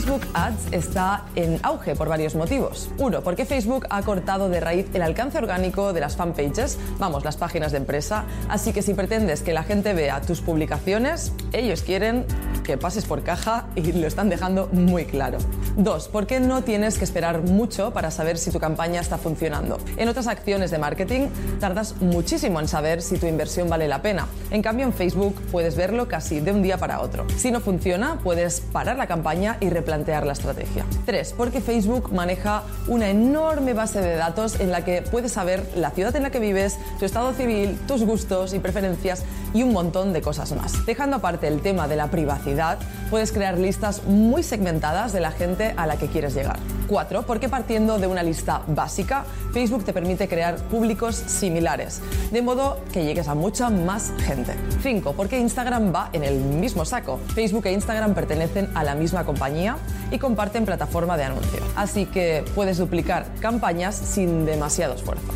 Facebook Ads está en auge por varios motivos. Uno, porque Facebook ha cortado de raíz el alcance orgánico de las fanpages, vamos, las páginas de empresa, así que si pretendes que la gente vea tus publicaciones, ellos quieren que pases por caja y lo están dejando muy claro. Dos, porque no tienes que esperar mucho para saber si tu campaña está funcionando. En otras acciones de marketing tardas muchísimo en saber si tu inversión vale la pena. En cambio, en Facebook puedes verlo casi de un día para otro. Si no funciona, puedes parar la campaña y replantear la estrategia. 3. Porque Facebook maneja una enorme base de datos en la que puedes saber la ciudad en la que vives, tu estado civil, tus gustos y preferencias y un montón de cosas más. Dejando aparte el tema de la privacidad, puedes crear listas muy segmentadas de la gente a la que quieres llegar. 4. Porque partiendo de una lista básica, Facebook te permite crear públicos similares, de modo que llegues a mucha más gente. 5. Porque Instagram va en el mismo saco. Facebook e Instagram pertenecen a la misma compañía y comparten plataforma de anuncio. Así que puedes duplicar campañas sin demasiado esfuerzo.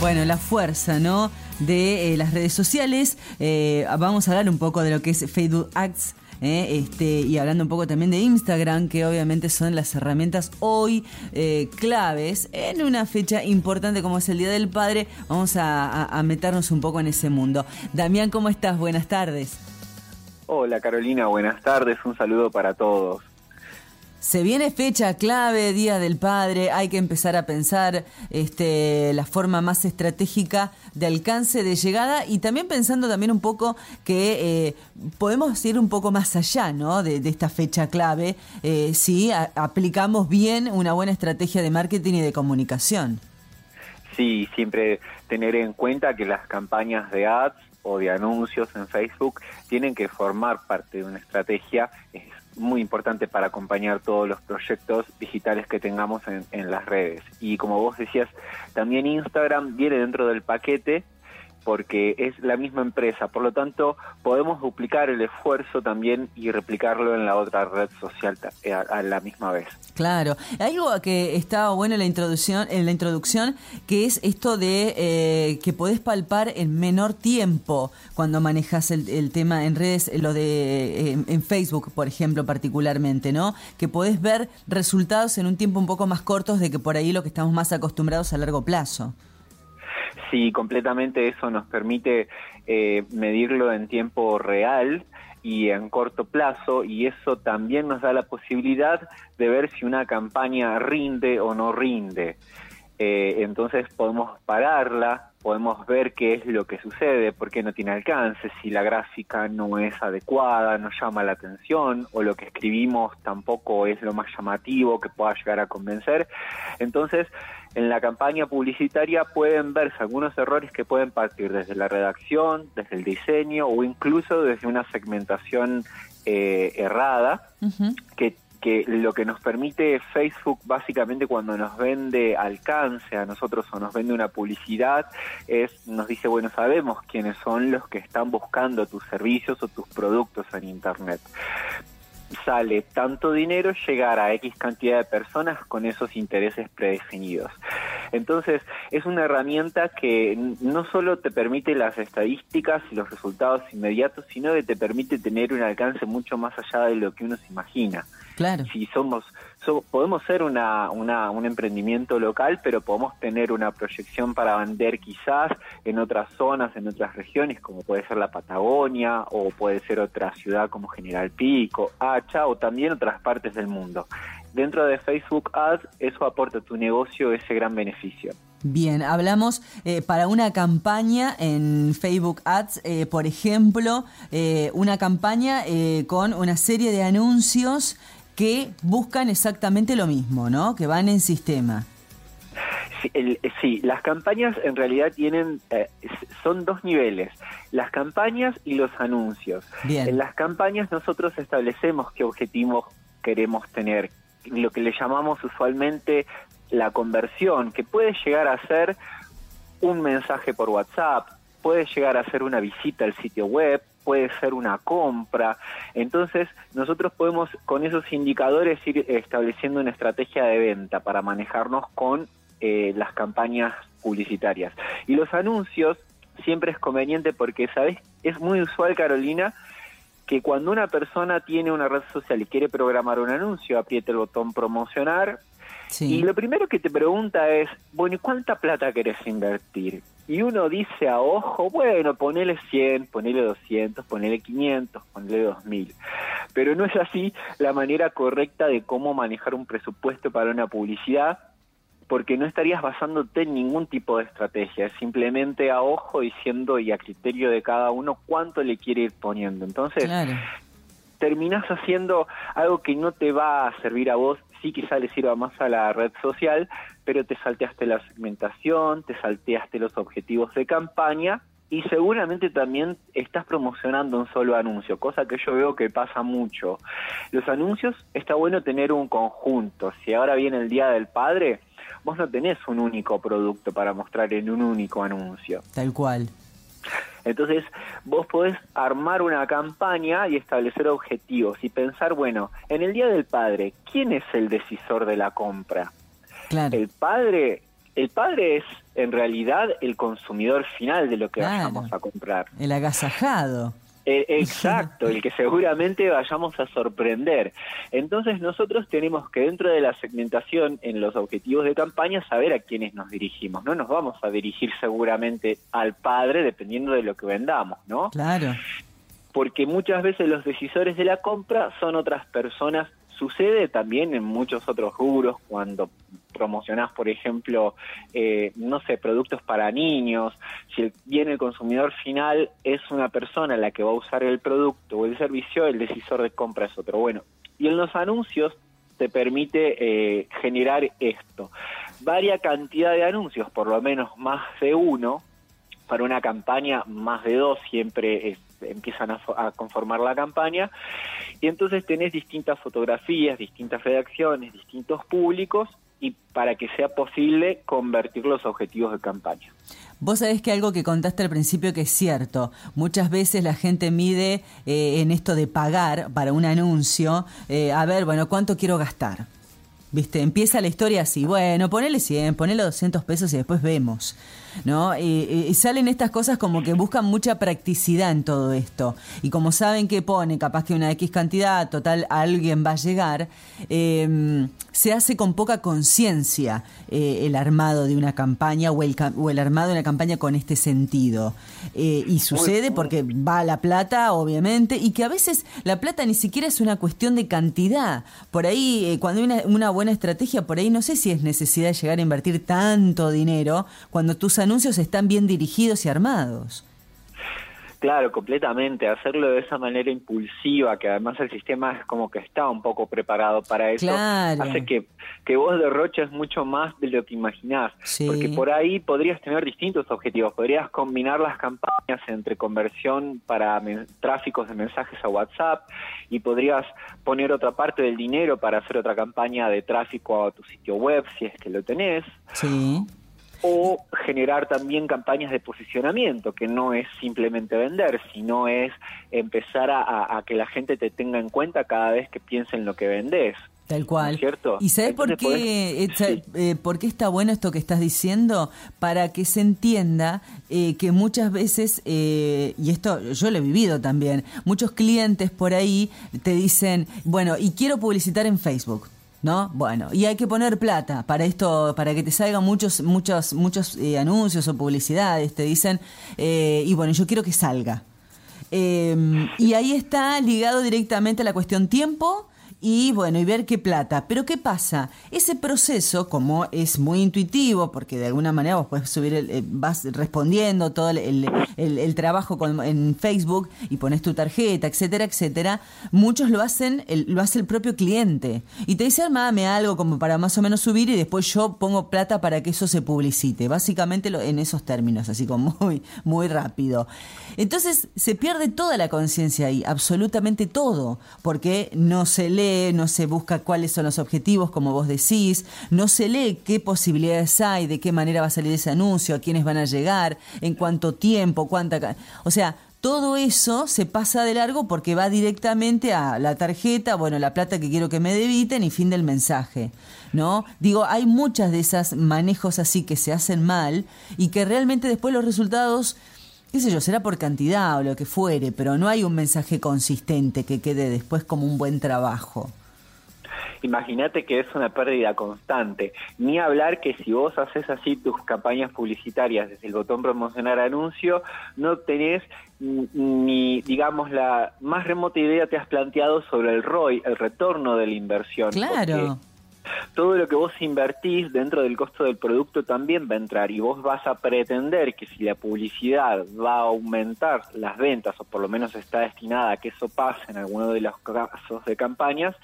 Bueno, la fuerza, ¿no? De eh, las redes sociales. Eh, vamos a hablar un poco de lo que es Facebook Ads. ¿Eh? este, y hablando un poco también de Instagram, que obviamente son las herramientas hoy claves en una fecha importante como es el Día del Padre. Vamos a meternos un poco en ese mundo. Damián, ¿cómo estás? Buenas tardes. Hola Carolina, buenas tardes, un saludo para todos. Se viene fecha clave, Día del Padre, hay que empezar a pensar este, la forma más estratégica de alcance de llegada y también pensando también un poco que eh, podemos ir un poco más allá ¿no? de, esta fecha clave eh, si aplicamos bien una buena estrategia de marketing y de comunicación. Sí, siempre tener en cuenta que las campañas de ads o de anuncios en Facebook tienen que formar parte de una estrategia. Muy importante para acompañar todos los proyectos digitales que tengamos en, las redes. Y como vos decías, también Instagram viene dentro del paquete porque es la misma empresa. Por lo tanto, podemos duplicar el esfuerzo también y replicarlo en la otra red social eh, a, la misma vez. Claro. Algo que está bueno en la introducción, en la introducción, que es esto de eh, que podés palpar en menor tiempo cuando manejas el, tema en redes, lo de en Facebook, por ejemplo, particularmente, ¿no? Que podés ver resultados en un tiempo un poco más cortos de que por ahí lo que estamos más acostumbrados a largo plazo. Sí, completamente eso nos permite eh, medirlo en tiempo real y en corto plazo y eso también nos da la posibilidad de ver si una campaña rinde o no rinde. Eh, entonces podemos pararla, podemos ver qué es lo que sucede, por qué no tiene alcance, si la gráfica no es adecuada, no llama la atención o lo que escribimos tampoco es lo más llamativo que pueda llegar a convencer. Entonces, en la campaña publicitaria pueden verse algunos errores que pueden partir desde la redacción, desde el diseño o incluso desde una segmentación eh, errada que que lo que nos permite Facebook básicamente cuando nos vende alcance a nosotros o nos vende una publicidad es, nos dice, bueno, sabemos quiénes son los que están buscando tus servicios o tus productos en Internet sale tanto dinero llegar a X cantidad de personas con esos intereses predefinidos. Entonces, es una herramienta que no solo te permite las estadísticas y los resultados inmediatos, sino que te permite tener un alcance mucho más allá de lo que uno se imagina. Claro. Si somos, podemos ser una, una, un emprendimiento local, pero podemos tener una proyección para vender quizás en otras zonas, en otras regiones, como puede ser la Patagonia o puede ser otra ciudad como General Pico, Hacha o también otras partes del mundo. Dentro de Facebook Ads, eso aporta a tu negocio ese gran beneficio. Bien, hablamos eh, para una campaña en Facebook Ads, eh, por ejemplo, eh, una campaña con una serie de anuncios que buscan exactamente lo mismo, ¿no? Que van en sistema. Sí, las campañas en realidad tienen, eh, son dos niveles, las campañas y los anuncios. En las campañas nosotros establecemos qué objetivos queremos tener, lo que le llamamos usualmente la conversión, que puede llegar a ser un mensaje por WhatsApp, puede llegar a ser una visita al sitio web, puede ser una compra. Entonces, nosotros podemos con esos indicadores ir estableciendo una estrategia de venta para manejarnos con eh, las campañas publicitarias. Y los anuncios siempre es conveniente porque, ¿sabes? Es muy usual, Carolina, que cuando una persona tiene una red social y quiere programar un anuncio, apriete el botón promocionar y lo primero que te pregunta es, bueno, ¿y cuánta plata querés invertir? Y uno dice a ojo, bueno, ponele 100, ponele 200, ponele 500, ponele 2000. Pero no es así la manera correcta de cómo manejar un presupuesto para una publicidad porque no estarías basándote en ningún tipo de estrategia, es simplemente a ojo diciendo y a criterio de cada uno cuánto le quiere ir poniendo. Entonces, terminás haciendo algo que no te va a servir a vos, sí quizá le sirva más a la red social, pero te salteaste la segmentación, te salteaste los objetivos de campaña y seguramente también estás promocionando un solo anuncio, cosa que yo veo que pasa mucho. Los anuncios está bueno tener un conjunto. Si ahora viene el Día del Padre, vos no tenés un único producto para mostrar en un único anuncio. Tal cual. Entonces, vos podés armar una campaña y establecer objetivos y pensar, bueno, en el Día del Padre, ¿quién es el decisor de la compra? Claro. El padre, el padre es en realidad el consumidor final de lo que vamos a comprar. El agasajado. Eh, exacto, el que seguramente vayamos a sorprender. Entonces nosotros tenemos que dentro de la segmentación en los objetivos de campaña saber a quiénes nos dirigimos. No nos vamos a dirigir seguramente al padre dependiendo de lo que vendamos, ¿no? Claro. Porque muchas veces los decisores de la compra son otras personas Sucede también en muchos otros rubros cuando promocionás, por ejemplo, eh, no sé, productos para niños, si bien el consumidor final es una persona la que va a usar el producto o el servicio, el decisor de compra es otro. Bueno, y en los anuncios te permite eh, generar esto. Varia cantidad de anuncios, por lo menos más de uno, para una campaña más de dos siempre empiezan a, conformar la campaña y entonces tenés distintas fotografías, distintas redacciones, distintos públicos y para que sea posible convertir los objetivos de campaña. Vos sabés que algo que contaste al principio que es cierto, muchas veces la gente mide eh, en esto de pagar para un anuncio, eh, a ver, bueno, ¿cuánto quiero gastar? ¿Viste? Empieza la historia así, bueno, ponele 100, ponele 200 pesos y después vemos. ¿No? Y, salen estas cosas como que buscan mucha practicidad en todo esto. Y como saben que pone capaz que una X cantidad, total, alguien va a llegar, em, se hace con poca conciencia eh, el armado de una campaña o el, o el armado de una campaña con este sentido. Eh, y sucede porque va la plata, obviamente, y que a veces la plata ni siquiera es una cuestión de cantidad. Por ahí, eh, cuando hay una, una, buena estrategia, por ahí no sé si es necesidad de llegar a invertir tanto dinero cuando tú sabes anuncios están bien dirigidos y armados. Claro, completamente. Hacerlo de esa manera impulsiva, que además el sistema es como que está un poco preparado para eso, hace que, que vos derroches mucho más de lo que imaginás. Porque por ahí podrías tener distintos objetivos. Podrías combinar las campañas entre conversión para tráficos de mensajes a WhatsApp y podrías poner otra parte del dinero para hacer otra campaña de tráfico a tu sitio web, si es que lo tenés. Sí o generar también campañas de posicionamiento, que no es simplemente vender, sino es empezar a, que la gente te tenga en cuenta cada vez que piensa en lo que vendes. Tal cual. ¿Cierto? ¿Y sabes por qué, eh, eh, por qué está bueno esto que estás diciendo? Para que se entienda eh, que muchas veces, y esto yo lo he vivido también, muchos clientes por ahí te dicen, bueno, y quiero publicitar en Facebook. ¿No? Bueno, y hay que poner plata para esto, para que te salgan muchos, muchos, muchos eh, anuncios o publicidades, te dicen, eh, y bueno, yo quiero que salga. Em, y ahí está ligado directamente a la cuestión tiempo y bueno, y ver qué plata. Pero ¿qué pasa? Ese proceso, como es muy intuitivo, porque de alguna manera vos puedes subir, el, eh, vas respondiendo todo el, el, trabajo en Facebook y pones tu tarjeta, etcétera, etcétera, muchos lo hacen, lo hace el propio cliente. Y te dice, armame algo como para más o menos subir y después yo pongo plata para que eso se publicite. Básicamente en esos términos, así como muy, muy rápido. Entonces se pierde toda la conciencia ahí, absolutamente todo, porque no se lee no se busca cuáles son los objetivos, como vos decís, no se lee qué posibilidades hay, de qué manera va a salir ese anuncio, a quiénes van a llegar, en cuánto tiempo, cuánta... O sea, todo eso se pasa de largo porque va directamente a la tarjeta, bueno, la plata que quiero que me debiten y fin del mensaje, ¿no? Digo, hay muchas de esas manejos así que se hacen mal y que realmente después los resultados qué sé yo, será por cantidad o lo que fuere, pero no hay un mensaje consistente que quede después como un buen trabajo. Imagínate que es una pérdida constante. Ni hablar que si vos haces así tus campañas publicitarias desde el botón promocionar anuncio, no tenés ni, digamos, la más remota idea te has planteado sobre el ROI, el retorno de la inversión. Claro todo lo que vos invertís dentro del costo del producto también va a entrar y vos vas a pretender que si la publicidad va a aumentar las ventas o por lo menos está destinada a que eso pase en alguno de los casos de campañas,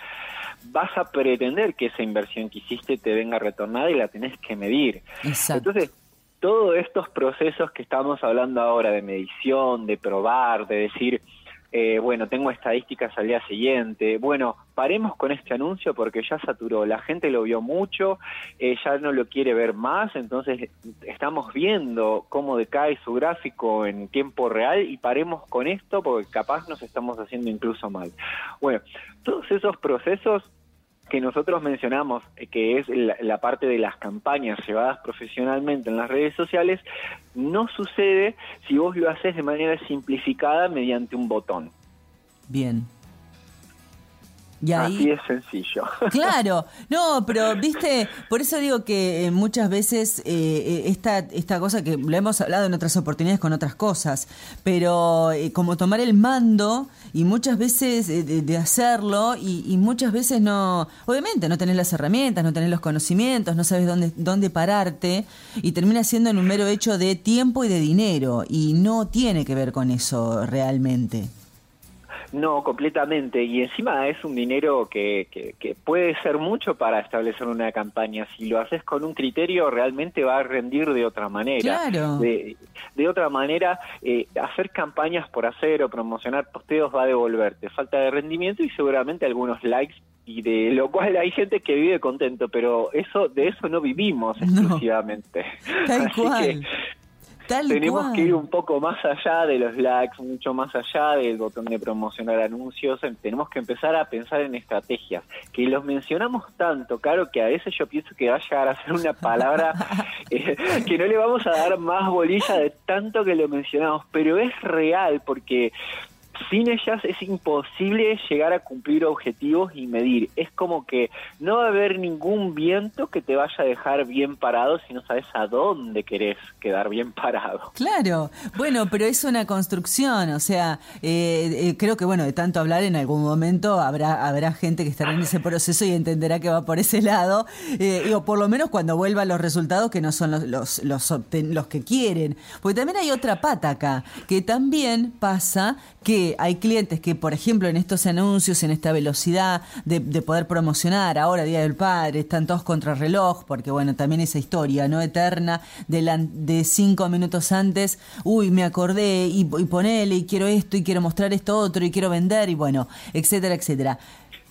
vas a pretender que esa inversión que hiciste te venga retornada y la tenés que medir. Entonces, todos estos procesos que estamos hablando ahora de medición, de probar, de decir, eh, bueno, tengo estadísticas al día siguiente, bueno, paremos con este anuncio porque ya saturó, la gente lo vio mucho, eh, ya no lo quiere ver más, entonces estamos viendo cómo decae su gráfico en tiempo real y paremos con esto porque capaz nos estamos haciendo incluso mal. Bueno, todos esos procesos que nosotros mencionamos, eh, que es la, parte de las campañas llevadas profesionalmente en las redes sociales, no sucede si vos lo haces de manera simplificada mediante un botón. Bien. Así es sencillo. Claro, no, pero viste, por eso digo que eh, muchas veces eh, eh, esta, esta cosa que lo hemos hablado en otras oportunidades con otras cosas, pero como tomar el mando y muchas veces de, hacerlo y, muchas veces no, obviamente no tenés las herramientas, no tenés los conocimientos, no sabes dónde, dónde pararte y termina siendo en un mero hecho de tiempo y de dinero y no tiene que ver con eso realmente. No, completamente. Y encima es un dinero que, que, puede ser mucho para establecer una campaña. Si lo haces con un criterio, realmente va a rendir de otra manera. Claro. De, de otra manera, eh, hacer campañas por hacer o promocionar posteos va a devolverte falta de rendimiento y seguramente algunos likes y de lo cual hay gente que vive contento, pero eso de eso no vivimos exclusivamente. Tal cual. Tenemos que ir un poco más allá de los likes, mucho más allá del botón de promocionar anuncios. Em, tenemos que empezar a pensar en estrategias, que los mencionamos tanto, claro, que a veces yo pienso que va a llegar a ser una palabra eh, que no le vamos a dar más bolilla de tanto que lo mencionamos, pero es real porque sin ellas es imposible llegar a cumplir objetivos y medir. Es como que no va a haber ningún viento que te vaya a dejar bien parado si no sabes a dónde querés quedar bien parado. Claro, bueno, pero es una construcción, o sea, eh, eh, creo que bueno, de tanto hablar en algún momento habrá habrá gente que estará en ese proceso y entenderá que va por ese lado, eh, o por lo menos cuando vuelvan los resultados que no son los, los, los, los que quieren. Porque también hay otra pata acá, que también pasa que hay clientes que, por ejemplo, en estos anuncios, en esta velocidad de, poder promocionar, ahora Día del Padre, están todos contra reloj, porque bueno, también esa historia, ¿no? Eterna, de, la, de cinco minutos antes, uy, me acordé, y, ponele, y quiero esto, y quiero mostrar esto otro, y quiero vender, y bueno, etcétera, etcétera.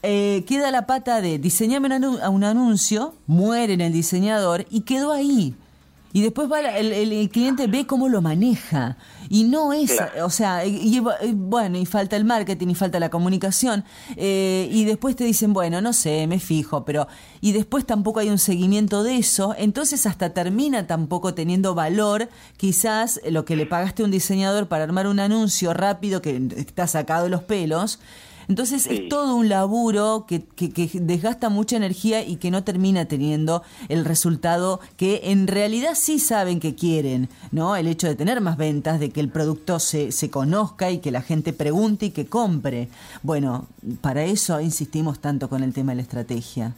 Eh, queda la pata de diseñarme un anuncio, muere en el diseñador y quedó ahí. Y después va el, el, cliente ve cómo lo maneja. Y no es, o sea, y, bueno, y falta el marketing y falta la comunicación. Eh, y después te dicen, bueno, no sé, me fijo, pero. Y después tampoco hay un seguimiento de eso. Entonces hasta termina tampoco teniendo valor, quizás lo que le pagaste a un diseñador para armar un anuncio rápido que está sacado de los pelos. Entonces es todo un laburo que, que, desgasta mucha energía y que no termina teniendo el resultado que en realidad sí saben que quieren, ¿no? El hecho de tener más ventas, de que el producto se, se conozca y que la gente pregunte y que compre. Bueno, para eso insistimos tanto con el tema de la estrategia.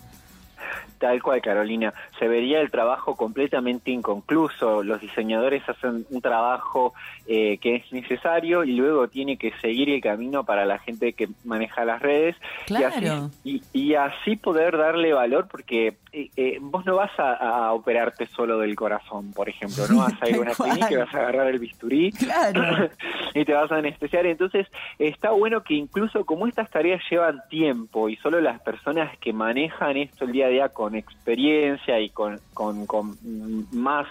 Tal cual, Carolina. Se vería el trabajo completamente inconcluso. Los diseñadores hacen un trabajo eh, que es necesario y luego tiene que seguir el camino para la gente que maneja las redes. Claro. Y así, poder darle valor porque eh, eh, vos no vas a, operarte solo del corazón, por ejemplo. No vas a ir a una clínica y vas a agarrar el bisturí y te vas a anestesiar. Entonces, está bueno que incluso como estas tareas llevan tiempo y solo las personas que manejan esto el día a día con experiencia y con, con, con más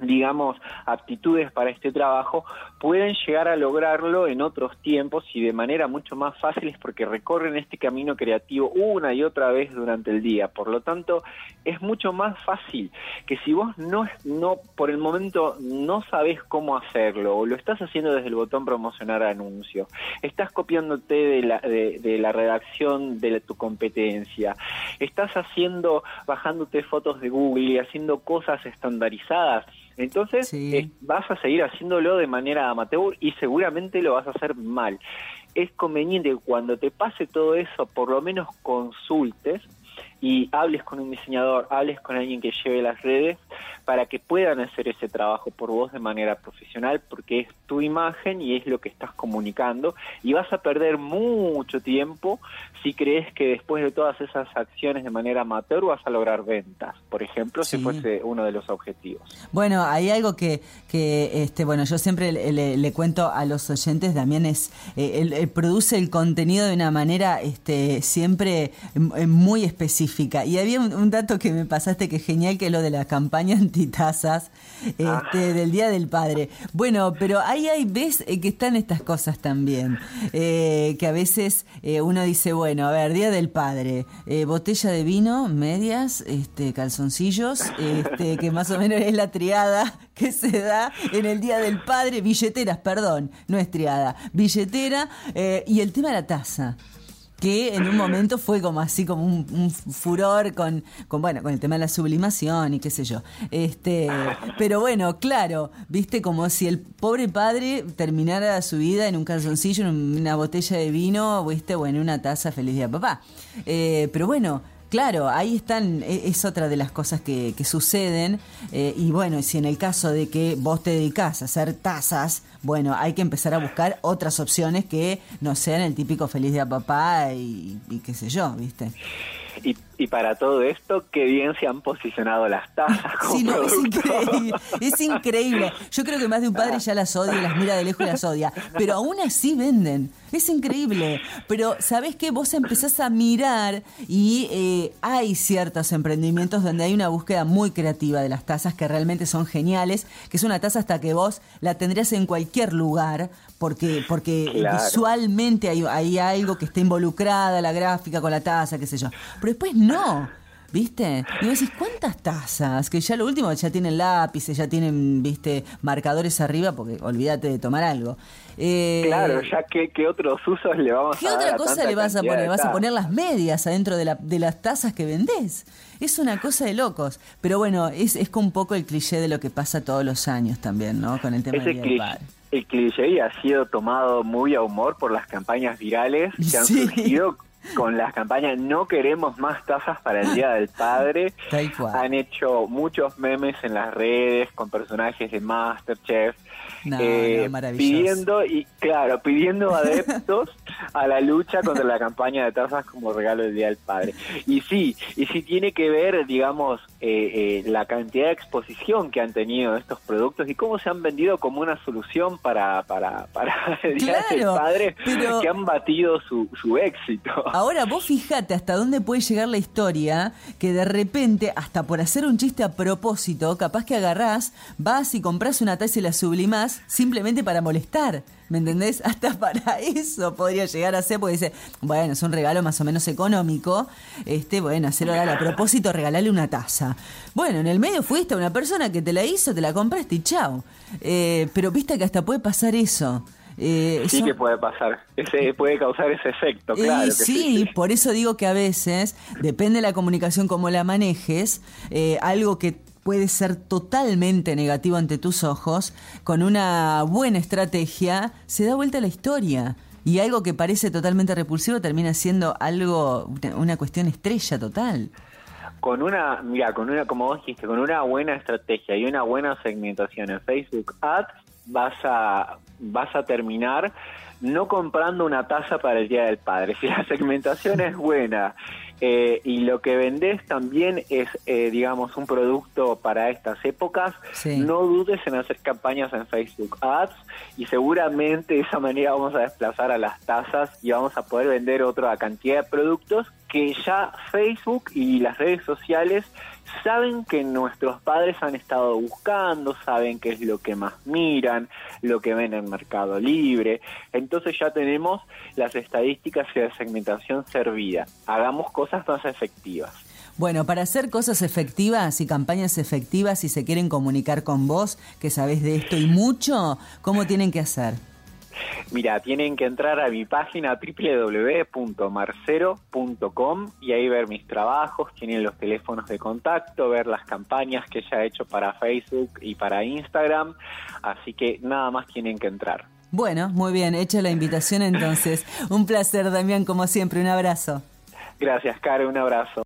digamos, aptitudes para este trabajo, pueden llegar a lograrlo en otros tiempos y de manera mucho más fácil porque recorren este camino creativo una y otra vez durante el día. Por lo tanto, es mucho más fácil que si vos no, no por el momento no sabes cómo hacerlo o lo estás haciendo desde el botón promocionar anuncio, estás copiándote de la, de, la redacción de tu competencia, estás haciendo, bajándote fotos de Google y haciendo cosas estandarizadas, entonces eh, vas a seguir haciéndolo de manera amateur y seguramente lo vas a hacer mal. Es conveniente que cuando te pase todo eso, por lo menos consultes y hables con un diseñador, hables con alguien que lleve las redes para que puedan hacer ese trabajo por vos de manera profesional porque es tu imagen y es lo que estás comunicando y vas a perder mucho tiempo si crees que después de todas esas acciones de manera amateur vas a lograr ventas, por ejemplo, si fuese uno de los objetivos. Bueno, hay algo que, que este, bueno, yo siempre le, cuento a los oyentes, también es, eh, él, produce el contenido de una manera este, siempre muy específica. Y había un, dato que me pasaste que es genial, que es lo de la campaña antitazas este, ah. del Día del Padre. Bueno, pero ahí hay, ves eh, que están estas cosas también, eh, que a veces uno dice, bueno, a ver, Día del Padre, eh, botella de vino, medias, este, calzoncillos, este, que más o menos es la triada que se da en el Día del Padre, billeteras, perdón, no es triada, billetera eh, y el tema de la taza que en un momento fue como así como un, furor con, con bueno con el tema de la sublimación y qué sé yo. Este pero bueno claro viste como si el pobre padre terminara su vida en un calzoncillo en una botella de vino viste o en una taza feliz día papá. Eh, pero bueno Claro, ahí están, e, es otra de las cosas que, suceden. Eh, y bueno, si en el caso de que vos te dedicás a hacer tazas, bueno, hay que empezar a buscar otras opciones que no sean el típico feliz día papá y, y qué sé yo, ¿viste? Y, y, para todo esto, qué bien se han posicionado las tazas. sí, no, es increíble, es increíble. Yo creo que más de un padre ya las odia, las mira de lejos y las odia. Pero aún así venden. Es increíble. Pero, ¿sabés qué? Vos empezás a mirar y eh, hay ciertos emprendimientos donde hay una búsqueda muy creativa de las tazas que realmente son geniales, que es una taza hasta que vos la tendrías en cualquier lugar, porque, porque visualmente hay, hay algo que está involucrada, la gráfica con la taza, qué sé yo. Pero después no. ¿Viste? Y vos decís, ¿cuántas tazas? Que ya lo último, ya tienen lápices, ya tienen, viste, marcadores arriba, porque olvídate de tomar algo. Eh, claro, ya que, ¿qué otros usos le vamos a dar? ¿Qué otra cosa le vas a poner? ¿Vas a poner las medias adentro de, la, de las tazas que vendés? Es una cosa de locos. Pero bueno, es, es un poco el cliché de lo que pasa todos los años también, ¿no? Con el tema del Día el cliché ha sido tomado muy a humor por las campañas virales que han surgido con las campañas No queremos más tazas para el Día del Padre. Han hecho muchos memes en las redes con personajes de Masterchef eh, pidiendo y claro, pidiendo adeptos a la lucha contra la campaña de tazas como regalo del Día del Padre. Y sí, y sí tiene que ver, digamos, eh, eh, la cantidad de exposición que han tenido estos productos y cómo se han vendido como una solución para, para, para el Día del Padre que han batido su, su éxito. Ahora vos fijate hasta dónde puede llegar la historia que de repente, hasta por hacer un chiste a propósito, capaz que agarrás, vas y compras una taza y la sublimás simplemente para molestar. ¿Me entendés? Hasta para eso podría llegar a ser, porque dice, bueno, es un regalo más o menos económico. Este, bueno, hacerlo a propósito, regalarle una taza. Bueno, en el medio fuiste a una persona que te la hizo, te la compraste y chao. Eh, pero viste que hasta puede pasar eso. Eh, sí que puede pasar, ese, puede causar ese efecto, claro. sí, por eso digo que a veces, depende de la comunicación como la manejes, eh, algo que puede ser totalmente negativo ante tus ojos, con una buena estrategia se da vuelta la historia. Y algo que parece totalmente repulsivo termina siendo algo, una cuestión estrella total. Con una, mira, con una, como vos dijiste, con una buena estrategia y una buena segmentación en Facebook Ads, vas a, vas a terminar no comprando una taza para el Día del Padre. Si la segmentación es buena eh, y lo que vendés también es, eh, digamos, un producto para estas épocas, no dudes en hacer campañas en Facebook Ads y seguramente de esa manera vamos a desplazar a las tazas y vamos a poder vender otra cantidad de productos que ya Facebook y las redes sociales saben que nuestros padres han estado buscando, saben qué es lo que más miran, lo que ven en Mercado Libre. Entonces ya tenemos las estadísticas y la segmentación servida. Hagamos cosas más efectivas. Bueno, para hacer cosas efectivas y campañas efectivas, si se quieren comunicar con vos, que sabés de esto y mucho, ¿cómo tienen que hacer? Mira, tienen que entrar a mi página www.marcero.com y ahí ver mis trabajos, tienen los teléfonos de contacto, ver las campañas que ya he hecho para Facebook y para Instagram, así que nada más tienen que entrar. Bueno, muy bien, hecha la invitación entonces. Un placer, Damián, como siempre, un abrazo. Gracias, Karen, un abrazo.